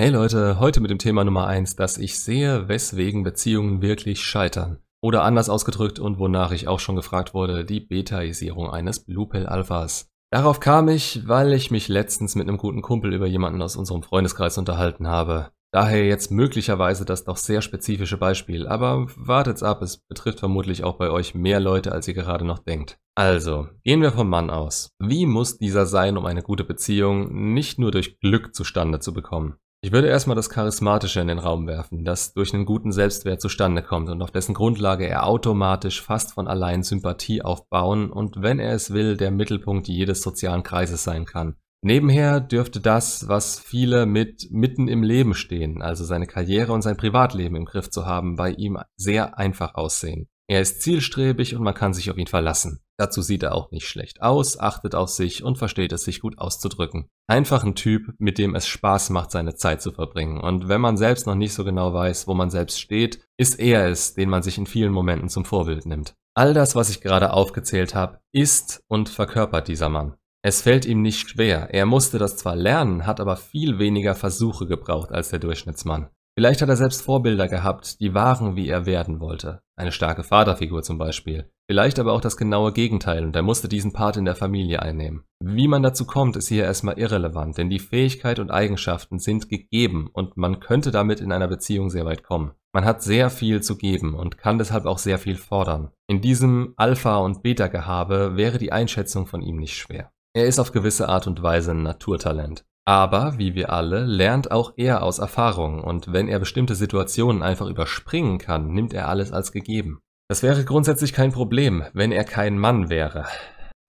Hey Leute, heute mit dem Thema Nummer eins, dass ich sehe, weswegen Beziehungen wirklich scheitern. Oder anders ausgedrückt und wonach ich auch schon gefragt wurde, die Betaisierung eines Blue Pill Alphas. Darauf kam ich, weil ich mich letztens mit einem guten Kumpel über jemanden aus unserem Freundeskreis unterhalten habe. Daher jetzt möglicherweise das doch sehr spezifische Beispiel, aber wartet's ab, es betrifft vermutlich auch bei euch mehr Leute, als ihr gerade noch denkt. Also, gehen wir vom Mann aus. Wie muss dieser sein, um eine gute Beziehung nicht nur durch Glück zustande zu bekommen? Ich würde erstmal das Charismatische in den Raum werfen, das durch einen guten Selbstwert zustande kommt und auf dessen Grundlage er automatisch fast von allein Sympathie aufbauen und wenn er es will, der Mittelpunkt jedes sozialen Kreises sein kann. Nebenher dürfte das, was viele mit mitten im Leben stehen, also seine Karriere und sein Privatleben im Griff zu haben, bei ihm sehr einfach aussehen. Er ist zielstrebig und man kann sich auf ihn verlassen. Dazu sieht er auch nicht schlecht aus, achtet auf sich und versteht es, sich gut auszudrücken. Einfach ein Typ, mit dem es Spaß macht, seine Zeit zu verbringen. Und wenn man selbst noch nicht so genau weiß, wo man selbst steht, ist er es, den man sich in vielen Momenten zum Vorbild nimmt. All das, was ich gerade aufgezählt habe, ist und verkörpert dieser Mann. Es fällt ihm nicht schwer. Er musste das zwar lernen, hat aber viel weniger Versuche gebraucht als der Durchschnittsmann. Vielleicht hat er selbst Vorbilder gehabt, die waren, wie er werden wollte. Eine starke Vaterfigur zum Beispiel. Vielleicht aber auch das genaue Gegenteil und er musste diesen Part in der Familie einnehmen. Wie man dazu kommt, ist hier erstmal irrelevant, denn die Fähigkeit und Eigenschaften sind gegeben und man könnte damit in einer Beziehung sehr weit kommen. Man hat sehr viel zu geben und kann deshalb auch sehr viel fordern. In diesem Alpha- und Beta-Gehabe wäre die Einschätzung von ihm nicht schwer. Er ist auf gewisse Art und Weise ein Naturtalent. Aber, wie wir alle, lernt auch er aus Erfahrung und wenn er bestimmte Situationen einfach überspringen kann, nimmt er alles als gegeben. Das wäre grundsätzlich kein Problem, wenn er kein Mann wäre.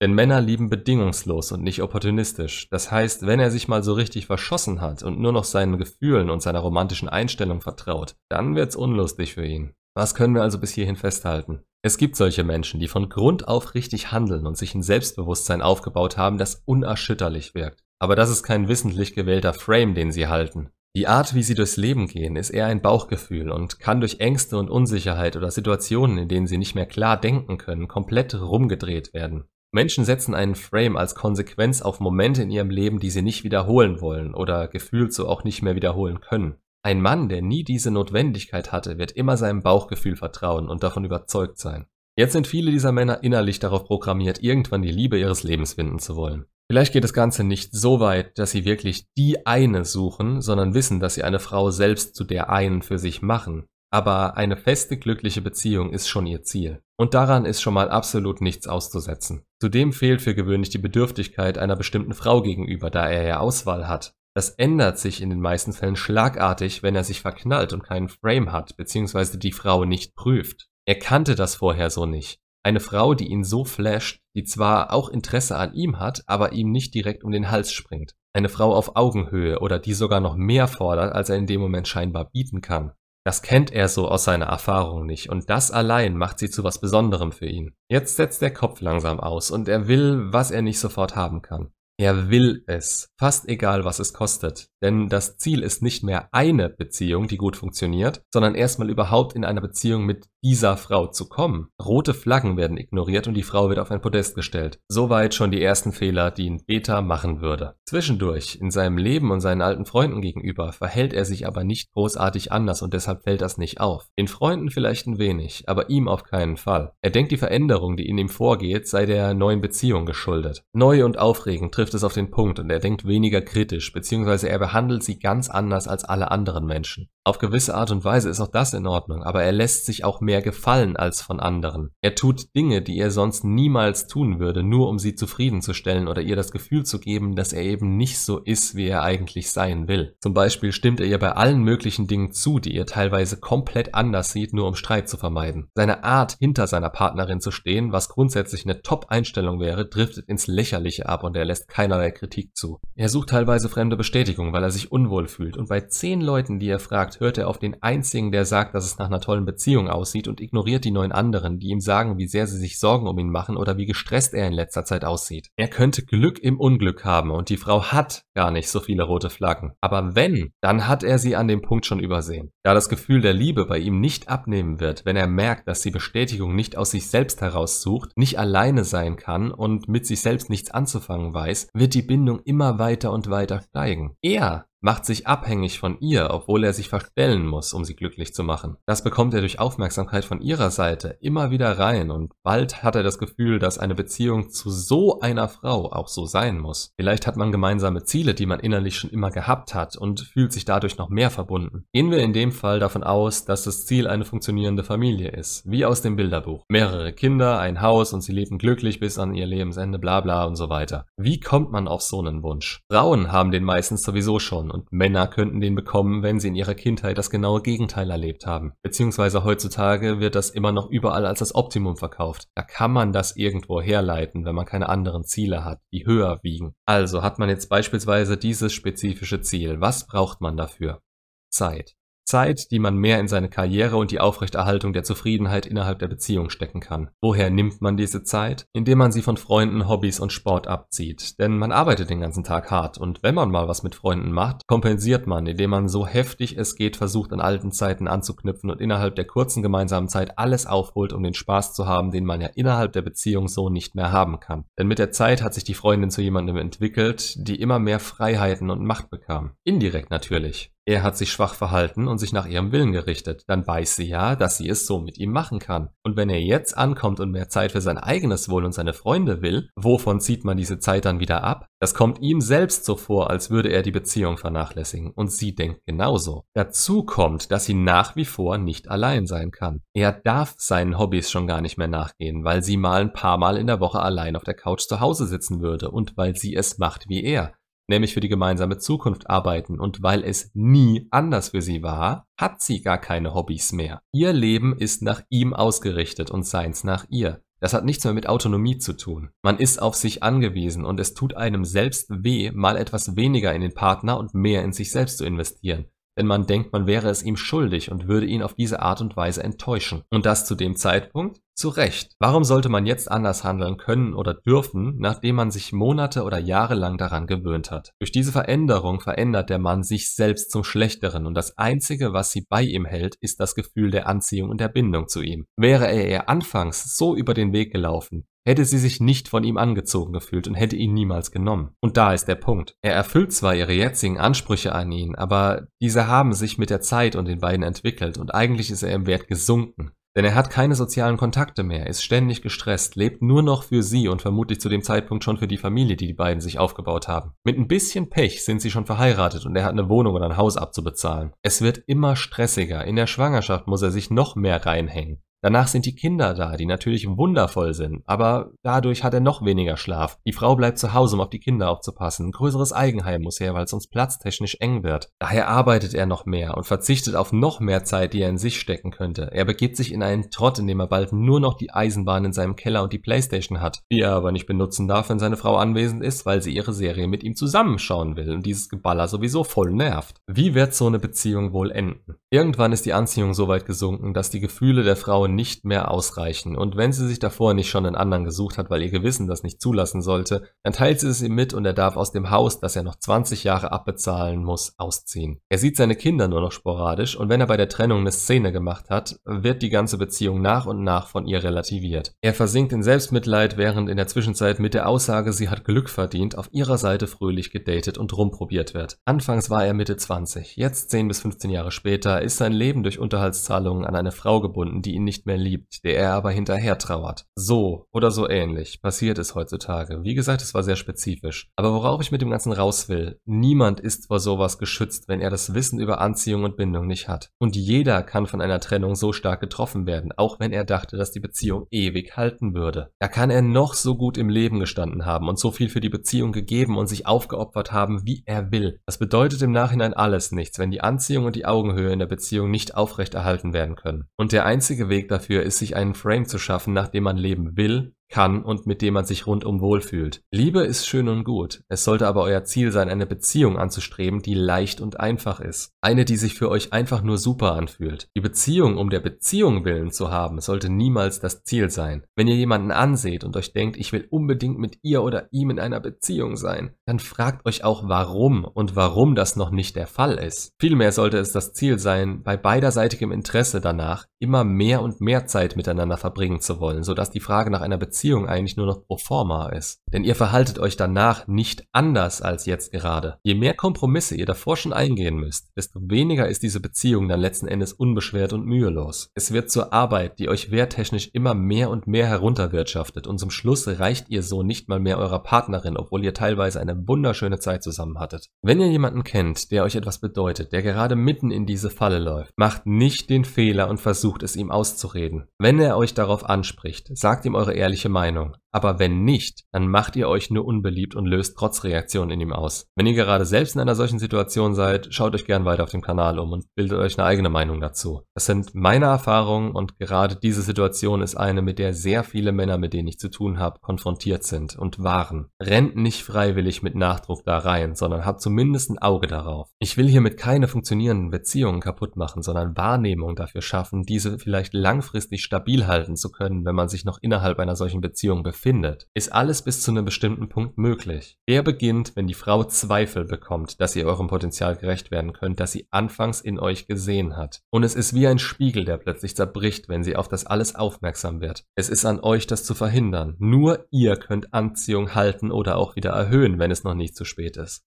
Denn Männer lieben bedingungslos und nicht opportunistisch. Das heißt, wenn er sich mal so richtig verschossen hat und nur noch seinen Gefühlen und seiner romantischen Einstellung vertraut, dann wird's unlustig für ihn. Was können wir also bis hierhin festhalten? Es gibt solche Menschen, die von Grund auf richtig handeln und sich ein Selbstbewusstsein aufgebaut haben, das unerschütterlich wirkt. Aber das ist kein wissentlich gewählter Frame, den sie halten. Die Art, wie sie durchs Leben gehen, ist eher ein Bauchgefühl und kann durch Ängste und Unsicherheit oder Situationen, in denen sie nicht mehr klar denken können, komplett rumgedreht werden. Menschen setzen einen Frame als Konsequenz auf Momente in ihrem Leben, die sie nicht wiederholen wollen oder gefühlt so auch nicht mehr wiederholen können. Ein Mann, der nie diese Notwendigkeit hatte, wird immer seinem Bauchgefühl vertrauen und davon überzeugt sein. Jetzt sind viele dieser Männer innerlich darauf programmiert, irgendwann die Liebe ihres Lebens finden zu wollen. Vielleicht geht das Ganze nicht so weit, dass sie wirklich die eine suchen, sondern wissen, dass sie eine Frau selbst zu der einen für sich machen. Aber eine feste, glückliche Beziehung ist schon ihr Ziel. Und daran ist schon mal absolut nichts auszusetzen. Zudem fehlt für gewöhnlich die Bedürftigkeit einer bestimmten Frau gegenüber, da er ja Auswahl hat. Das ändert sich in den meisten Fällen schlagartig, wenn er sich verknallt und keinen Frame hat, beziehungsweise die Frau nicht prüft. Er kannte das vorher so nicht. Eine Frau, die ihn so flasht, die zwar auch Interesse an ihm hat, aber ihm nicht direkt um den Hals springt. Eine Frau auf Augenhöhe oder die sogar noch mehr fordert, als er in dem Moment scheinbar bieten kann. Das kennt er so aus seiner Erfahrung nicht und das allein macht sie zu was Besonderem für ihn. Jetzt setzt der Kopf langsam aus und er will, was er nicht sofort haben kann. Er will es, fast egal was es kostet. Denn das Ziel ist nicht mehr eine Beziehung, die gut funktioniert, sondern erstmal überhaupt in einer Beziehung mit dieser Frau zu kommen. Rote Flaggen werden ignoriert und die Frau wird auf ein Podest gestellt. Soweit schon die ersten Fehler, die ein Beta machen würde. Zwischendurch, in seinem Leben und seinen alten Freunden gegenüber, verhält er sich aber nicht großartig anders und deshalb fällt das nicht auf. Den Freunden vielleicht ein wenig, aber ihm auf keinen Fall. Er denkt, die Veränderung, die in ihm vorgeht, sei der neuen Beziehung geschuldet. Neu und aufregend trifft es auf den Punkt und er denkt weniger kritisch, beziehungsweise er behandelt sie ganz anders als alle anderen Menschen. Auf gewisse Art und Weise ist auch das in Ordnung, aber er lässt sich auch mehr gefallen als von anderen. Er tut Dinge, die er sonst niemals tun würde, nur um sie zufriedenzustellen oder ihr das Gefühl zu geben, dass er eben nicht so ist, wie er eigentlich sein will. Zum Beispiel stimmt er ihr bei allen möglichen Dingen zu, die er teilweise komplett anders sieht, nur um Streit zu vermeiden. Seine Art, hinter seiner Partnerin zu stehen, was grundsätzlich eine Top-Einstellung wäre, driftet ins Lächerliche ab und er lässt keinerlei Kritik zu. Er sucht teilweise fremde Bestätigung, weil er sich unwohl fühlt und bei zehn Leuten, die er fragt, fragt, hört er auf den einzigen, der sagt, dass es nach einer tollen Beziehung aussieht und ignoriert die neun anderen, die ihm sagen, wie sehr sie sich Sorgen um ihn machen oder wie gestresst er in letzter Zeit aussieht. Er könnte Glück im Unglück haben und die Frau hat gar nicht so viele rote Flaggen. Aber wenn, dann hat er sie an dem Punkt schon übersehen. Da das Gefühl der Liebe bei ihm nicht abnehmen wird, wenn er merkt, dass die Bestätigung nicht aus sich selbst heraus sucht, nicht alleine sein kann und mit sich selbst nichts anzufangen weiß, wird die Bindung immer weiter und weiter steigen. Er macht sich abhängig von ihr, obwohl er sich verstellen muss, um sie glücklich zu machen. Das bekommt er durch Aufmerksamkeit von ihrer Seite immer wieder rein und bald hat er das Gefühl, dass eine Beziehung zu so einer Frau auch so sein muss. Vielleicht hat man gemeinsame Ziele, die man innerlich schon immer gehabt hat und fühlt sich dadurch noch mehr verbunden. Gehen wir in dem Fall davon aus, dass das Ziel eine funktionierende Familie ist, wie aus dem Bilderbuch. Mehrere Kinder, ein Haus und sie leben glücklich bis an ihr Lebensende, bla bla und so weiter. Wie kommt man auf so einen Wunsch? Frauen haben den meistens sowieso schon und Männer könnten den bekommen, wenn sie in ihrer Kindheit das genaue Gegenteil erlebt haben. Beziehungsweise heutzutage wird das immer noch überall als das Optimum verkauft. Da kann man das irgendwo herleiten, wenn man keine anderen Ziele hat, die höher wiegen. Also hat man jetzt beispielsweise dieses spezifische Ziel. Was braucht man dafür? Zeit. Zeit, die man mehr in seine Karriere und die Aufrechterhaltung der Zufriedenheit innerhalb der Beziehung stecken kann. Woher nimmt man diese Zeit? Indem man sie von Freunden, Hobbys und Sport abzieht. Denn man arbeitet den ganzen Tag hart und wenn man mal was mit Freunden macht, kompensiert man, indem man so heftig es geht versucht, an alten Zeiten anzuknüpfen und innerhalb der kurzen gemeinsamen Zeit alles aufholt, um den Spaß zu haben, den man ja innerhalb der Beziehung so nicht mehr haben kann. Denn mit der Zeit hat sich die Freundin zu jemandem entwickelt, die immer mehr Freiheiten und Macht bekam. Indirekt natürlich. Er hat sich schwach verhalten und sich nach ihrem Willen gerichtet. Dann weiß sie ja, dass sie es so mit ihm machen kann. Und wenn er jetzt ankommt und mehr Zeit für sein eigenes Wohl und seine Freunde will, wovon zieht man diese Zeit dann wieder ab? Das kommt ihm selbst so vor, als würde er die Beziehung vernachlässigen. Und sie denkt genauso. Dazu kommt, dass sie nach wie vor nicht allein sein kann. Er darf seinen Hobbys schon gar nicht mehr nachgehen, weil sie mal ein paar Mal in der Woche allein auf der Couch zu Hause sitzen würde und weil sie es macht wie er nämlich für die gemeinsame Zukunft arbeiten und weil es nie anders für sie war, hat sie gar keine Hobbys mehr. Ihr Leben ist nach ihm ausgerichtet und seins nach ihr. Das hat nichts mehr mit Autonomie zu tun. Man ist auf sich angewiesen und es tut einem selbst weh, mal etwas weniger in den Partner und mehr in sich selbst zu investieren denn man denkt, man wäre es ihm schuldig und würde ihn auf diese Art und Weise enttäuschen. Und das zu dem Zeitpunkt? Zu Recht. Warum sollte man jetzt anders handeln können oder dürfen, nachdem man sich Monate oder Jahre lang daran gewöhnt hat? Durch diese Veränderung verändert der Mann sich selbst zum Schlechteren und das Einzige, was sie bei ihm hält, ist das Gefühl der Anziehung und der Bindung zu ihm. Wäre er ihr anfangs so über den Weg gelaufen, hätte sie sich nicht von ihm angezogen gefühlt und hätte ihn niemals genommen. Und da ist der Punkt. Er erfüllt zwar ihre jetzigen Ansprüche an ihn, aber diese haben sich mit der Zeit und den beiden entwickelt und eigentlich ist er im Wert gesunken. Denn er hat keine sozialen Kontakte mehr, ist ständig gestresst, lebt nur noch für sie und vermutlich zu dem Zeitpunkt schon für die Familie, die die beiden sich aufgebaut haben. Mit ein bisschen Pech sind sie schon verheiratet und er hat eine Wohnung oder ein Haus abzubezahlen. Es wird immer stressiger, in der Schwangerschaft muss er sich noch mehr reinhängen. Danach sind die Kinder da, die natürlich wundervoll sind, aber dadurch hat er noch weniger Schlaf. Die Frau bleibt zu Hause, um auf die Kinder aufzupassen. Ein größeres Eigenheim muss her, weil es sonst platztechnisch eng wird. Daher arbeitet er noch mehr und verzichtet auf noch mehr Zeit, die er in sich stecken könnte. Er begibt sich in einen Trott, in dem er bald nur noch die Eisenbahn in seinem Keller und die Playstation hat, die er aber nicht benutzen darf, wenn seine Frau anwesend ist, weil sie ihre Serie mit ihm zusammenschauen will und dieses Geballer sowieso voll nervt. Wie wird so eine Beziehung wohl enden? Irgendwann ist die Anziehung so weit gesunken, dass die Gefühle der Frau nicht mehr ausreichen und wenn sie sich davor nicht schon einen anderen gesucht hat, weil ihr Gewissen das nicht zulassen sollte, dann teilt sie es ihm mit und er darf aus dem Haus, das er noch 20 Jahre abbezahlen muss, ausziehen. Er sieht seine Kinder nur noch sporadisch und wenn er bei der Trennung eine Szene gemacht hat, wird die ganze Beziehung nach und nach von ihr relativiert. Er versinkt in Selbstmitleid, während in der Zwischenzeit mit der Aussage, sie hat Glück verdient, auf ihrer Seite fröhlich gedatet und rumprobiert wird. Anfangs war er Mitte 20, jetzt 10 bis 15 Jahre später ist sein Leben durch Unterhaltszahlungen an eine Frau gebunden, die ihn nicht mehr liebt, der er aber hinterher trauert. So oder so ähnlich passiert es heutzutage. Wie gesagt, es war sehr spezifisch. Aber worauf ich mit dem Ganzen raus will, niemand ist vor sowas geschützt, wenn er das Wissen über Anziehung und Bindung nicht hat. Und jeder kann von einer Trennung so stark getroffen werden, auch wenn er dachte, dass die Beziehung ewig halten würde. Da kann er noch so gut im Leben gestanden haben und so viel für die Beziehung gegeben und sich aufgeopfert haben, wie er will. Das bedeutet im Nachhinein alles nichts, wenn die Anziehung und die Augenhöhe in der Beziehung nicht aufrechterhalten werden können. Und der einzige Weg dafür ist, sich einen Frame zu schaffen, nach dem man leben will, kann und mit dem man sich rundum wohlfühlt. Liebe ist schön und gut. Es sollte aber euer Ziel sein, eine Beziehung anzustreben, die leicht und einfach ist. Eine, die sich für euch einfach nur super anfühlt. Die Beziehung um der Beziehung willen zu haben, sollte niemals das Ziel sein. Wenn ihr jemanden anseht und euch denkt, ich will unbedingt mit ihr oder ihm in einer Beziehung sein, dann fragt euch auch warum und warum das noch nicht der Fall ist. Vielmehr sollte es das Ziel sein, bei beiderseitigem Interesse danach immer mehr und mehr Zeit miteinander verbringen zu wollen, sodass die Frage nach einer Beziehung Beziehung eigentlich nur noch pro forma ist. Denn ihr verhaltet euch danach nicht anders als jetzt gerade. Je mehr Kompromisse ihr davor schon eingehen müsst, desto weniger ist diese Beziehung dann letzten Endes unbeschwert und mühelos. Es wird zur Arbeit, die euch werttechnisch immer mehr und mehr herunterwirtschaftet und zum Schluss reicht ihr so nicht mal mehr eurer Partnerin, obwohl ihr teilweise eine wunderschöne Zeit zusammen hattet. Wenn ihr jemanden kennt, der euch etwas bedeutet, der gerade mitten in diese Falle läuft, macht nicht den Fehler und versucht es ihm auszureden. Wenn er euch darauf anspricht, sagt ihm eure ehrliche Meinung. Aber wenn nicht, dann macht ihr euch nur unbeliebt und löst Trotzreaktionen in ihm aus. Wenn ihr gerade selbst in einer solchen Situation seid, schaut euch gern weiter auf dem Kanal um und bildet euch eine eigene Meinung dazu. Das sind meine Erfahrungen und gerade diese Situation ist eine, mit der sehr viele Männer, mit denen ich zu tun habe, konfrontiert sind und waren. Rennt nicht freiwillig mit Nachdruck da rein, sondern habt zumindest ein Auge darauf. Ich will hiermit keine funktionierenden Beziehungen kaputt machen, sondern Wahrnehmung dafür schaffen, diese vielleicht langfristig stabil halten zu können, wenn man sich noch innerhalb einer solchen Beziehung befindet findet, ist alles bis zu einem bestimmten Punkt möglich. Der beginnt, wenn die Frau Zweifel bekommt, dass ihr eurem Potenzial gerecht werden könnt, das sie anfangs in euch gesehen hat. Und es ist wie ein Spiegel, der plötzlich zerbricht, wenn sie auf das alles aufmerksam wird. Es ist an euch, das zu verhindern. Nur ihr könnt Anziehung halten oder auch wieder erhöhen, wenn es noch nicht zu spät ist.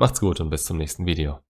Macht's gut und bis zum nächsten Video.